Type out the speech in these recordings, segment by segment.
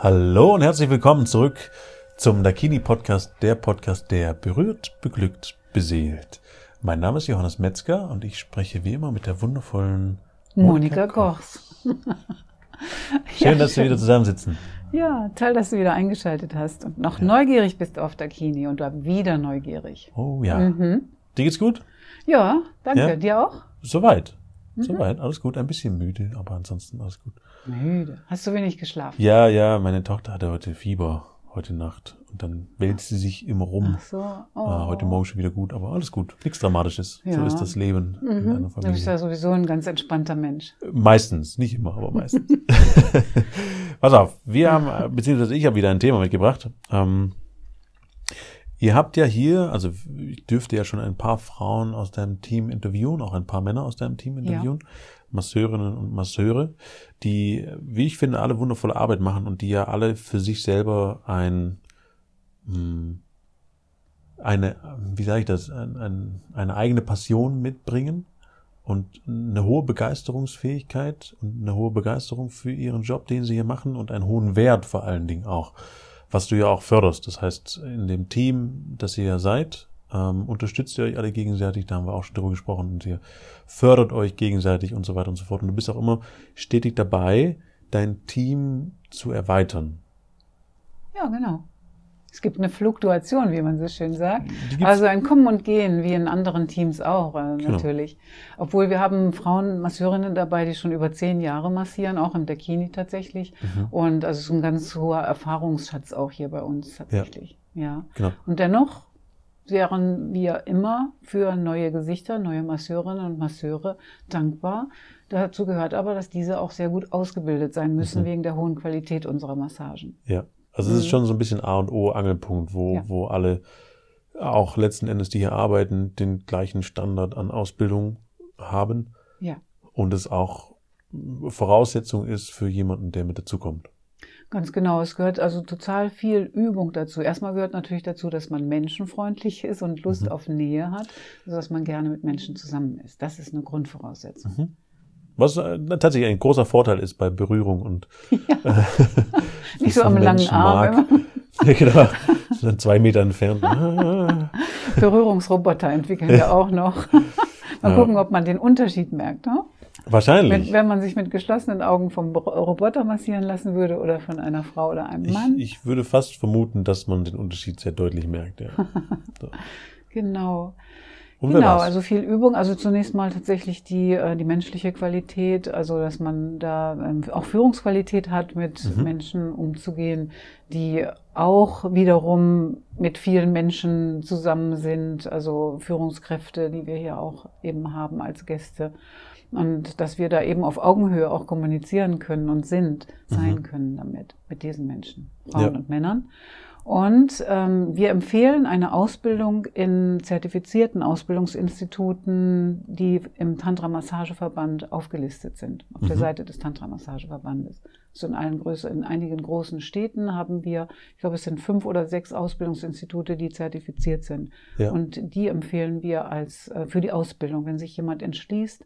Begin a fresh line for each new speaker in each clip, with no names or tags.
Hallo und herzlich willkommen zurück zum Dakini Podcast, der Podcast, der berührt, beglückt, beseelt. Mein Name ist Johannes Metzger und ich spreche wie immer mit der wundervollen
Monika Kochs.
Schön, ja, dass schön. wir wieder zusammensitzen.
Ja, toll, dass du wieder eingeschaltet hast und noch ja. neugierig bist auf Dakini und du wieder neugierig.
Oh ja. Mhm. Dir geht's gut?
Ja, danke. Ja? Dir auch?
Soweit. Mhm. Soweit, alles gut. Ein bisschen müde, aber ansonsten alles gut.
Müde. Hast du wenig geschlafen?
Ja, ja, meine Tochter hatte heute Fieber, heute Nacht. Und dann wälzt sie sich immer rum.
Ach so. Oh.
Ah, heute Morgen schon wieder gut, aber alles gut. Nichts Dramatisches. Ja. So ist das Leben mhm. in einer Familie.
Du bist ja sowieso ein ganz entspannter Mensch.
Meistens, nicht immer, aber meistens. Pass auf, wir haben, beziehungsweise ich habe wieder ein Thema mitgebracht. Ähm, Ihr habt ja hier, also ich dürfte ja schon ein paar Frauen aus deinem Team interviewen, auch ein paar Männer aus deinem Team interviewen, ja. Masseurinnen und Masseure, die, wie ich finde, alle wundervolle Arbeit machen und die ja alle für sich selber ein, hm, eine, wie sage ich das, ein, ein, eine eigene Passion mitbringen und eine hohe Begeisterungsfähigkeit und eine hohe Begeisterung für ihren Job, den sie hier machen und einen hohen Wert vor allen Dingen auch was du ja auch förderst. Das heißt, in dem Team, das ihr ja seid, ähm, unterstützt ihr euch alle gegenseitig, da haben wir auch schon drüber gesprochen, und ihr fördert euch gegenseitig und so weiter und so fort. Und du bist auch immer stetig dabei, dein Team zu erweitern.
Ja, genau. Es gibt eine Fluktuation, wie man so schön sagt. Also ein Kommen und Gehen, wie in anderen Teams auch äh, genau. natürlich. Obwohl wir haben Frauen, Masseurinnen dabei, die schon über zehn Jahre massieren, auch im Dakini tatsächlich. Mhm. Und also es ist ein ganz hoher Erfahrungsschatz auch hier bei uns tatsächlich. Ja. ja. Genau. Und dennoch wären wir immer für neue Gesichter, neue Masseurinnen und Masseure dankbar. Dazu gehört aber, dass diese auch sehr gut ausgebildet sein müssen mhm. wegen der hohen Qualität unserer Massagen.
Ja. Also es ist mhm. schon so ein bisschen A und O Angelpunkt, wo, ja. wo alle auch letzten Endes, die hier arbeiten, den gleichen Standard an Ausbildung haben.
Ja.
Und es auch Voraussetzung ist für jemanden, der mit dazukommt.
Ganz genau. Es gehört also total viel Übung dazu. Erstmal gehört natürlich dazu, dass man menschenfreundlich ist und Lust mhm. auf Nähe hat, also dass man gerne mit Menschen zusammen ist. Das ist eine Grundvoraussetzung. Mhm.
Was äh, tatsächlich ein großer Vorteil ist bei Berührung und
ja. äh, nicht so am langen Arm.
ja, genau. Sind zwei Meter entfernt.
Berührungsroboter entwickeln wir auch noch. Mal ja. gucken, ob man den Unterschied merkt. Ne?
Wahrscheinlich.
Wenn, wenn, man sich mit geschlossenen Augen vom Roboter massieren lassen würde oder von einer Frau oder einem Mann.
Ich, ich würde fast vermuten, dass man den Unterschied sehr deutlich merkt. Ja.
So. genau. Und genau, also viel Übung. Also zunächst mal tatsächlich die, äh, die menschliche Qualität, also dass man da ähm, auch Führungsqualität hat, mit mhm. Menschen umzugehen, die auch wiederum mit vielen Menschen zusammen sind, also Führungskräfte, die wir hier auch eben haben als Gäste. Und dass wir da eben auf Augenhöhe auch kommunizieren können und sind, sein mhm. können damit, mit diesen Menschen, Frauen ja. und Männern. Und ähm, wir empfehlen eine Ausbildung in zertifizierten Ausbildungsinstituten, die im Tantra-Massageverband aufgelistet sind, auf mhm. der Seite des Tantra-Massageverbandes. So in allen Größen, in einigen großen Städten haben wir, ich glaube, es sind fünf oder sechs Ausbildungsinstitute, die zertifiziert sind. Ja. Und die empfehlen wir als äh, für die Ausbildung, wenn sich jemand entschließt,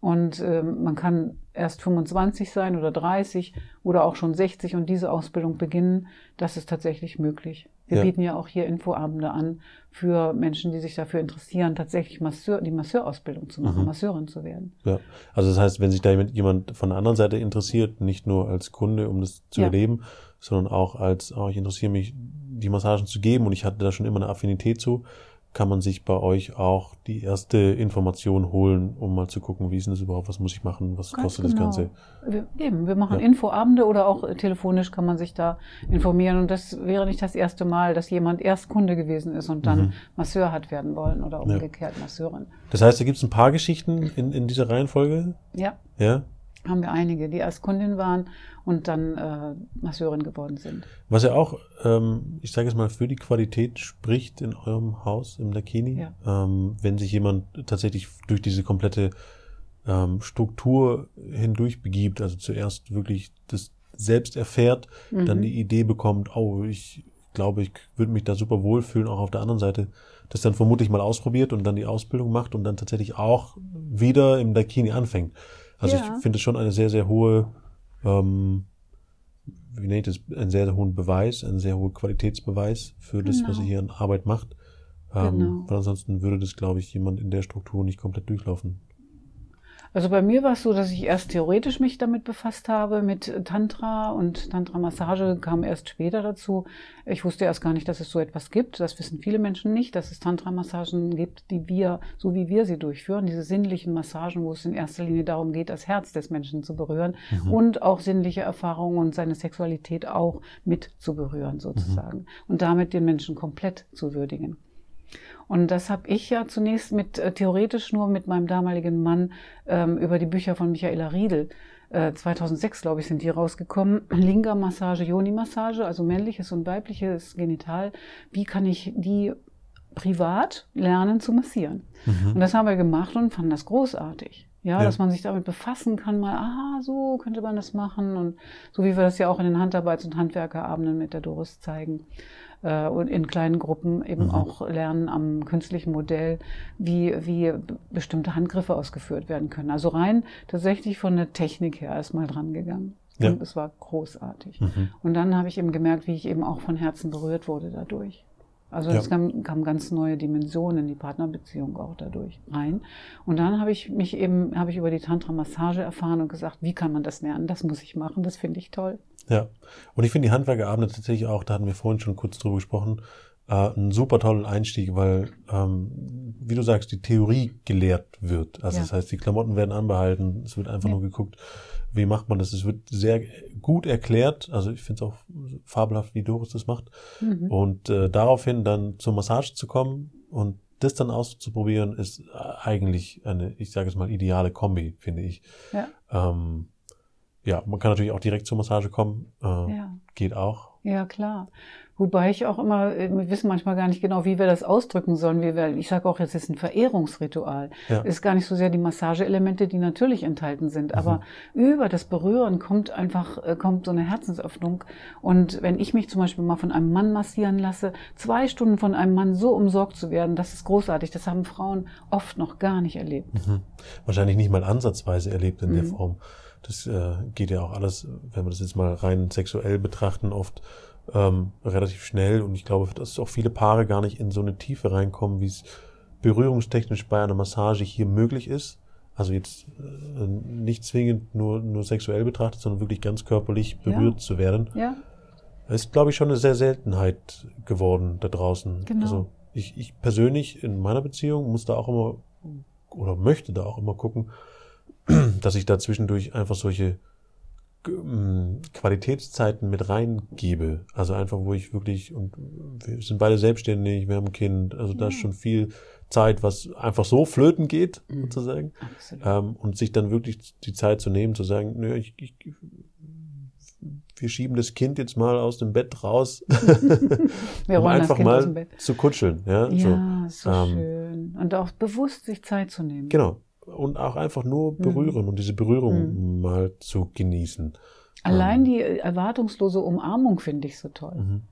und äh, man kann erst 25 sein oder 30 oder auch schon 60 und diese Ausbildung beginnen. Das ist tatsächlich möglich. Wir ja. bieten ja auch hier Infoabende an für Menschen, die sich dafür interessieren, tatsächlich Masseur, die Masseurausbildung zu machen, mhm. Masseurin zu werden.
Ja, also das heißt, wenn sich da jemand von der anderen Seite interessiert, nicht nur als Kunde, um das zu ja. erleben, sondern auch als, oh, ich interessiere mich, die Massagen zu geben und ich hatte da schon immer eine Affinität zu, kann man sich bei euch auch die erste Information holen, um mal zu gucken, wie ist denn das überhaupt, was muss ich machen, was Ganz kostet genau. das Ganze.
Wir, eben, wir machen ja. Infoabende oder auch telefonisch kann man sich da informieren und das wäre nicht das erste Mal, dass jemand erst Kunde gewesen ist und dann mhm. Masseur hat werden wollen oder umgekehrt ja. Masseurin.
Das heißt, da gibt es ein paar Geschichten in, in dieser Reihenfolge?
Ja.
Ja?
Haben wir einige, die erst Kundin waren und dann äh, Masseurin geworden sind.
Was ja auch, ähm, ich sage es mal, für die Qualität spricht in eurem Haus im Dakini, ja. ähm, wenn sich jemand tatsächlich durch diese komplette ähm, Struktur hindurch begibt, also zuerst wirklich das selbst erfährt, mhm. dann die Idee bekommt, oh, ich glaube, ich würde mich da super wohlfühlen, auch auf der anderen Seite, das dann vermutlich mal ausprobiert und dann die Ausbildung macht und dann tatsächlich auch wieder im Dakini anfängt. Also ja. ich finde es schon eine sehr, sehr hohe ähm, wie nennt das, einen sehr, sehr hohen Beweis, einen sehr hohen Qualitätsbeweis für das, genau. was sie hier an Arbeit macht. Ähm, genau. Weil ansonsten würde das, glaube ich, jemand in der Struktur nicht komplett durchlaufen.
Also bei mir war es so, dass ich erst theoretisch mich damit befasst habe, mit Tantra und Tantra-Massage kam erst später dazu. Ich wusste erst gar nicht, dass es so etwas gibt. Das wissen viele Menschen nicht, dass es Tantra-Massagen gibt, die wir, so wie wir sie durchführen, diese sinnlichen Massagen, wo es in erster Linie darum geht, das Herz des Menschen zu berühren mhm. und auch sinnliche Erfahrungen und seine Sexualität auch mit zu berühren sozusagen mhm. und damit den Menschen komplett zu würdigen. Und das habe ich ja zunächst mit äh, theoretisch nur mit meinem damaligen Mann ähm, über die Bücher von Michaela Riedel. Äh, 2006, glaube ich, sind die rausgekommen. Linga-Massage, Yoni-Massage, also männliches und weibliches Genital. Wie kann ich die privat lernen zu massieren? Mhm. Und das haben wir gemacht und fanden das großartig. Ja, ja, dass man sich damit befassen kann, mal, aha, so könnte man das machen und so wie wir das ja auch in den Handarbeits- und Handwerkerabenden mit der Doris zeigen äh, und in kleinen Gruppen eben mhm. auch lernen am künstlichen Modell, wie, wie bestimmte Handgriffe ausgeführt werden können. Also rein tatsächlich von der Technik her erstmal dran gegangen. Ja. Und es war großartig. Mhm. Und dann habe ich eben gemerkt, wie ich eben auch von Herzen berührt wurde dadurch. Also es ja. kam, kam ganz neue Dimensionen in die Partnerbeziehung auch dadurch rein. Und dann habe ich mich eben, habe ich über die Tantra-Massage erfahren und gesagt, wie kann man das lernen? Das muss ich machen, das finde ich toll.
Ja, und ich finde die Handwerkerabende tatsächlich auch, da hatten wir vorhin schon kurz drüber gesprochen, äh, einen super tollen Einstieg, weil, ähm, wie du sagst, die Theorie gelehrt wird. Also ja. das heißt, die Klamotten werden anbehalten, es wird einfach ja. nur geguckt, wie macht man das. Es wird sehr gut erklärt, also ich finde es auch fabelhaft, wie Doris das macht. Mhm. Und äh, daraufhin dann zur Massage zu kommen und das dann auszuprobieren, ist eigentlich eine, ich sage es mal, ideale Kombi, finde ich. Ja. Ähm, ja, man kann natürlich auch direkt zur Massage kommen. Äh, ja. Geht auch.
Ja, klar. Wobei ich auch immer, äh, wir wissen manchmal gar nicht genau, wie wir das ausdrücken sollen. Wir, ich sage auch, jetzt ist ein Verehrungsritual. Ja. Ist gar nicht so sehr die Massageelemente, die natürlich enthalten sind, mhm. aber über das Berühren kommt einfach, äh, kommt so eine Herzensöffnung. Und wenn ich mich zum Beispiel mal von einem Mann massieren lasse, zwei Stunden von einem Mann so umsorgt zu werden, das ist großartig. Das haben Frauen oft noch gar nicht erlebt.
Mhm. Wahrscheinlich nicht mal ansatzweise erlebt in mhm. der Form. Das äh, geht ja auch alles, wenn wir das jetzt mal rein sexuell betrachten, oft ähm, relativ schnell. Und ich glaube, dass auch viele Paare gar nicht in so eine Tiefe reinkommen, wie es berührungstechnisch bei einer Massage hier möglich ist. Also jetzt äh, nicht zwingend nur, nur sexuell betrachtet, sondern wirklich ganz körperlich berührt ja. zu werden. Ja. Ist, glaube ich, schon eine sehr Seltenheit geworden da draußen. Genau. Also ich, ich persönlich in meiner Beziehung muss da auch immer oder möchte da auch immer gucken, dass ich da zwischendurch einfach solche ähm, Qualitätszeiten mit reingebe. Also einfach, wo ich wirklich, und wir sind beide selbstständig, wir haben ein Kind, also da ist schon viel Zeit, was einfach so flöten geht, mhm. sozusagen. Ähm, und sich dann wirklich die Zeit zu nehmen, zu sagen, nö, ich, ich, wir schieben das Kind jetzt mal aus dem Bett raus, um einfach mal zu kutscheln. Ja,
ja so, so ähm, schön. Und auch bewusst sich Zeit zu nehmen.
Genau und auch einfach nur mhm. berühren mhm. und diese Berührung mhm. mal zu genießen.
Allein ähm. die erwartungslose Umarmung finde ich so toll. Mhm.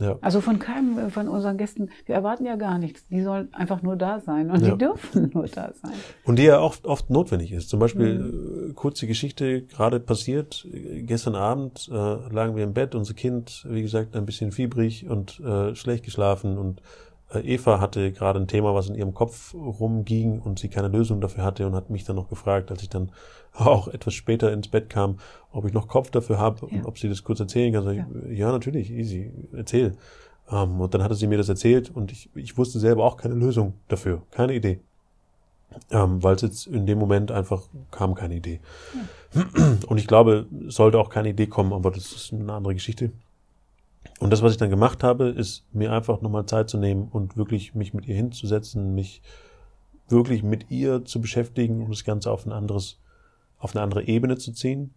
Ja. Also von keinem von unseren Gästen, wir erwarten ja gar nichts. Die sollen einfach nur da sein und ja. die dürfen nur da sein.
Und die ja oft, oft notwendig ist. Zum Beispiel, mhm. Äh, kurze Geschichte, gerade passiert, gestern Abend äh, lagen wir im Bett, unser Kind, wie gesagt, ein bisschen fiebrig und äh, schlecht geschlafen und äh, Eva hatte gerade ein Thema, was in ihrem Kopf rumging und sie keine Lösung dafür hatte und hat mich dann noch gefragt, als ich dann auch etwas später ins Bett kam, ob ich noch Kopf dafür habe ja. und ob sie das kurz erzählen kann. Ja. Ich, ja, natürlich, easy, erzähl. Um, ähm, und dann hatte sie mir das erzählt und ich, ich wusste selber auch keine Lösung dafür, keine Idee. Um, ähm, Weil es jetzt in dem Moment einfach kam keine Idee. Ja. Und ich glaube, sollte auch keine Idee kommen, aber das ist eine andere Geschichte. Und das, was ich dann gemacht habe, ist mir einfach nochmal Zeit zu nehmen und wirklich mich mit ihr hinzusetzen, mich wirklich mit ihr zu beschäftigen und das Ganze auf ein anderes, auf eine andere Ebene zu ziehen.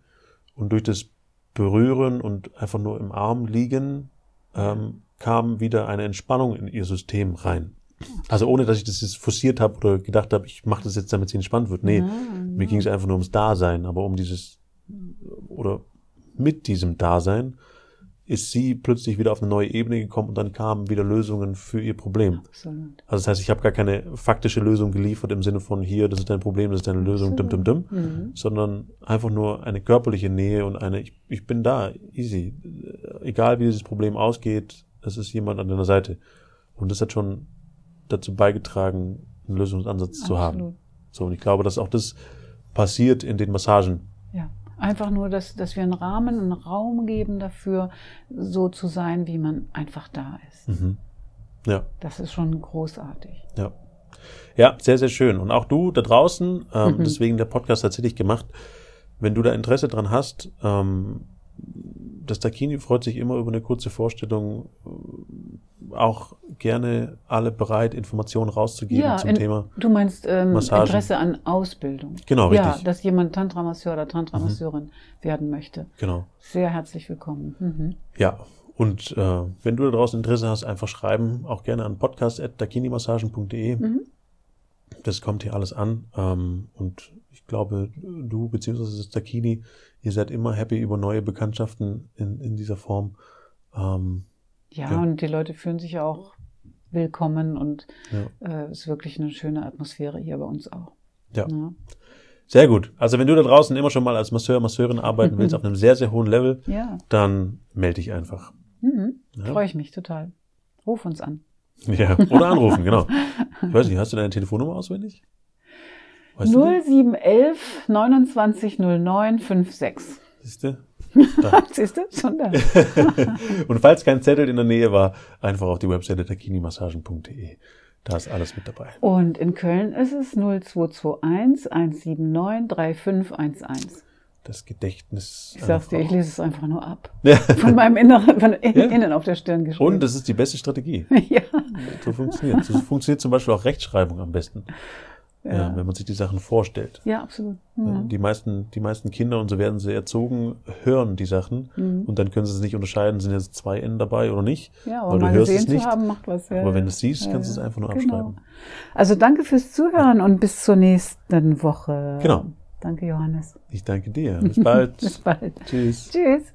Und durch das Berühren und einfach nur im Arm liegen, ähm, kam wieder eine Entspannung in ihr System rein. Also ohne, dass ich das jetzt forciert habe oder gedacht habe, ich mache das jetzt, damit sie entspannt wird. Nee, mhm. mir ging es einfach nur ums Dasein, aber um dieses oder mit diesem Dasein ist sie plötzlich wieder auf eine neue Ebene gekommen und dann kamen wieder Lösungen für ihr Problem. Absolut. Also das heißt, ich habe gar keine faktische Lösung geliefert im Sinne von hier, das ist dein Problem, das ist deine Lösung, dim, dim, dim, mhm. sondern einfach nur eine körperliche Nähe und eine, ich, ich bin da, easy. Egal wie dieses Problem ausgeht, es ist jemand an deiner Seite. Und das hat schon dazu beigetragen, einen Lösungsansatz Absolut. zu haben. So, und ich glaube, dass auch das passiert in den Massagen.
Ja. Einfach nur, dass, dass wir einen Rahmen, einen Raum geben dafür, so zu sein, wie man einfach da ist. Mhm. Ja. Das ist schon großartig.
Ja. Ja, sehr, sehr schön. Und auch du da draußen, ähm, mhm. deswegen der Podcast tatsächlich gemacht, wenn du da Interesse dran hast, ähm, das Dakini freut sich immer über eine kurze Vorstellung, auch gerne alle bereit, Informationen rauszugeben ja, zum in, Thema.
Du meinst ähm, Interesse an Ausbildung.
Genau,
richtig. Ja, dass jemand Tantra-Masseur oder Tantra-Masseurin mhm. werden möchte.
Genau.
Sehr herzlich willkommen. Mhm.
Ja, und äh, wenn du da draußen Interesse hast, einfach schreiben, auch gerne an podcast.dakinimassagen.de. Mhm. Das kommt hier alles an. Ähm, und ich glaube, du beziehungsweise das Dakini, ihr seid immer happy über neue Bekanntschaften in, in dieser Form. Ähm,
ja, ja, und die Leute fühlen sich auch willkommen und ja. äh, ist wirklich eine schöne Atmosphäre hier bei uns auch.
Ja. ja. Sehr gut. Also wenn du da draußen immer schon mal als Masseur, Masseurin arbeiten willst auf einem sehr, sehr hohen Level, ja. dann melde dich einfach.
Mhm. Freue ich mich total. Ruf uns an.
Ja, oder anrufen, genau. Ich weiß nicht, hast du deine Telefonnummer auswendig?
Weißt 0711 2909 56.
Siehst du?
Siehst du? Schon da.
und falls kein Zettel in der Nähe war, einfach auf die Webseite takinimassagen.de. Da ist alles mit dabei.
Und in Köln ist es 0221 179 3511.
Das Gedächtnis.
Ich sag's dir, ich lese es einfach nur ab. Ja. Von meinem Inneren, von ja. innen auf der Stirn geschrieben.
Und das ist die beste Strategie. ja. So funktioniert. So funktioniert zum Beispiel auch Rechtschreibung am besten. Ja. ja. wenn man sich die Sachen vorstellt.
Ja, absolut. Mhm.
Die meisten, die meisten Kinder, und so werden sie erzogen, hören die Sachen mhm. und dann können sie es nicht unterscheiden, sind jetzt zwei N dabei oder nicht.
Ja, aber weil du hörst es nicht. Haben, macht was,
ja, aber wenn du es siehst, kannst du es einfach nur genau. abschreiben.
Also danke fürs Zuhören und bis zur nächsten Woche.
Genau.
Danke, Johannes.
Ich danke dir. Bis bald.
bis bald.
Tschüss.
Tschüss.